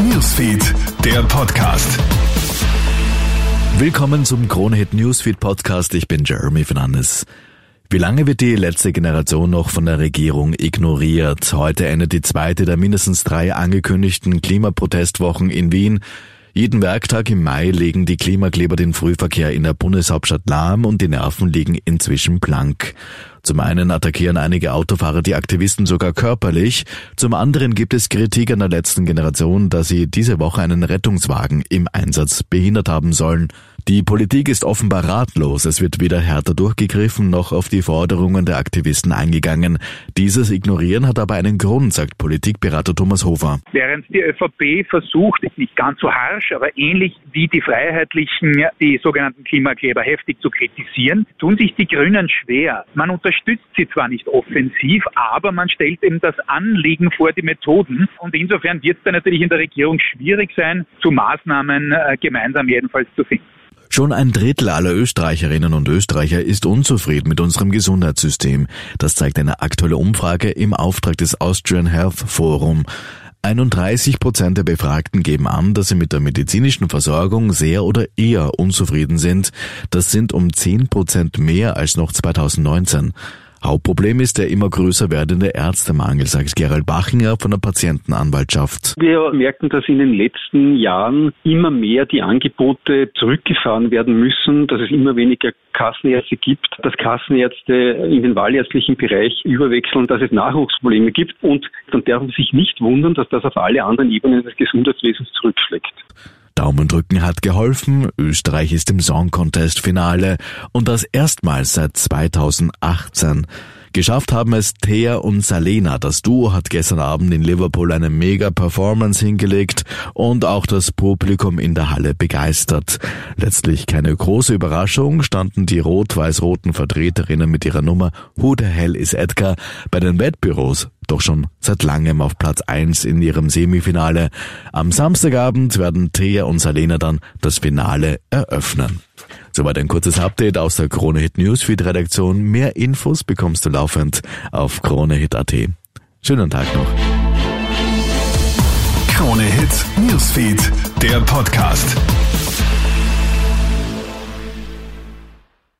Newsfeed, der Podcast. Willkommen zum Krone Hit Newsfeed Podcast. Ich bin Jeremy Fernandes. Wie lange wird die letzte Generation noch von der Regierung ignoriert? Heute endet die zweite der mindestens drei angekündigten Klimaprotestwochen in Wien. Jeden Werktag im Mai legen die Klimakleber den Frühverkehr in der Bundeshauptstadt lahm und die Nerven liegen inzwischen blank. Zum einen attackieren einige Autofahrer die Aktivisten sogar körperlich, zum anderen gibt es Kritik an der letzten Generation, dass sie diese Woche einen Rettungswagen im Einsatz behindert haben sollen. Die Politik ist offenbar ratlos. Es wird weder härter durchgegriffen noch auf die Forderungen der Aktivisten eingegangen. Dieses Ignorieren hat aber einen Grund, sagt Politikberater Thomas Hofer. Während die ÖVP versucht, nicht ganz so harsch, aber ähnlich wie die Freiheitlichen, die sogenannten Klimakleber heftig zu kritisieren, tun sich die Grünen schwer. Man unterstützt sie zwar nicht offensiv, aber man stellt eben das Anliegen vor die Methoden. Und insofern wird es dann natürlich in der Regierung schwierig sein, zu Maßnahmen äh, gemeinsam jedenfalls zu finden. Schon ein Drittel aller Österreicherinnen und Österreicher ist unzufrieden mit unserem Gesundheitssystem. Das zeigt eine aktuelle Umfrage im Auftrag des Austrian Health Forum. 31 Prozent der Befragten geben an, dass sie mit der medizinischen Versorgung sehr oder eher unzufrieden sind. Das sind um 10 Prozent mehr als noch 2019. Hauptproblem ist der immer größer werdende Ärztemangel, sagt Gerald Bachinger von der Patientenanwaltschaft. Wir merken, dass in den letzten Jahren immer mehr die Angebote zurückgefahren werden müssen, dass es immer weniger Kassenärzte gibt, dass Kassenärzte in den wahlärztlichen Bereich überwechseln, dass es Nachwuchsprobleme gibt und dann darf man sich nicht wundern, dass das auf alle anderen Ebenen des Gesundheitswesens zurückschlägt. Daumendrücken hat geholfen, Österreich ist im Song Contest Finale und das erstmals seit 2018. Geschafft haben es Thea und Salena. Das Duo hat gestern Abend in Liverpool eine mega Performance hingelegt und auch das Publikum in der Halle begeistert. Letztlich keine große Überraschung standen die rot-weiß-roten Vertreterinnen mit ihrer Nummer Who the Hell is Edgar bei den Wettbüros doch schon seit langem auf Platz 1 in ihrem Semifinale. Am Samstagabend werden Thea und Salena dann das Finale eröffnen. Soweit ein kurzes Update aus der Krone Hit Newsfeed Redaktion. Mehr Infos bekommst du laufend auf kronehit.at. Schönen Tag noch. Krone Hit Newsfeed, der Podcast.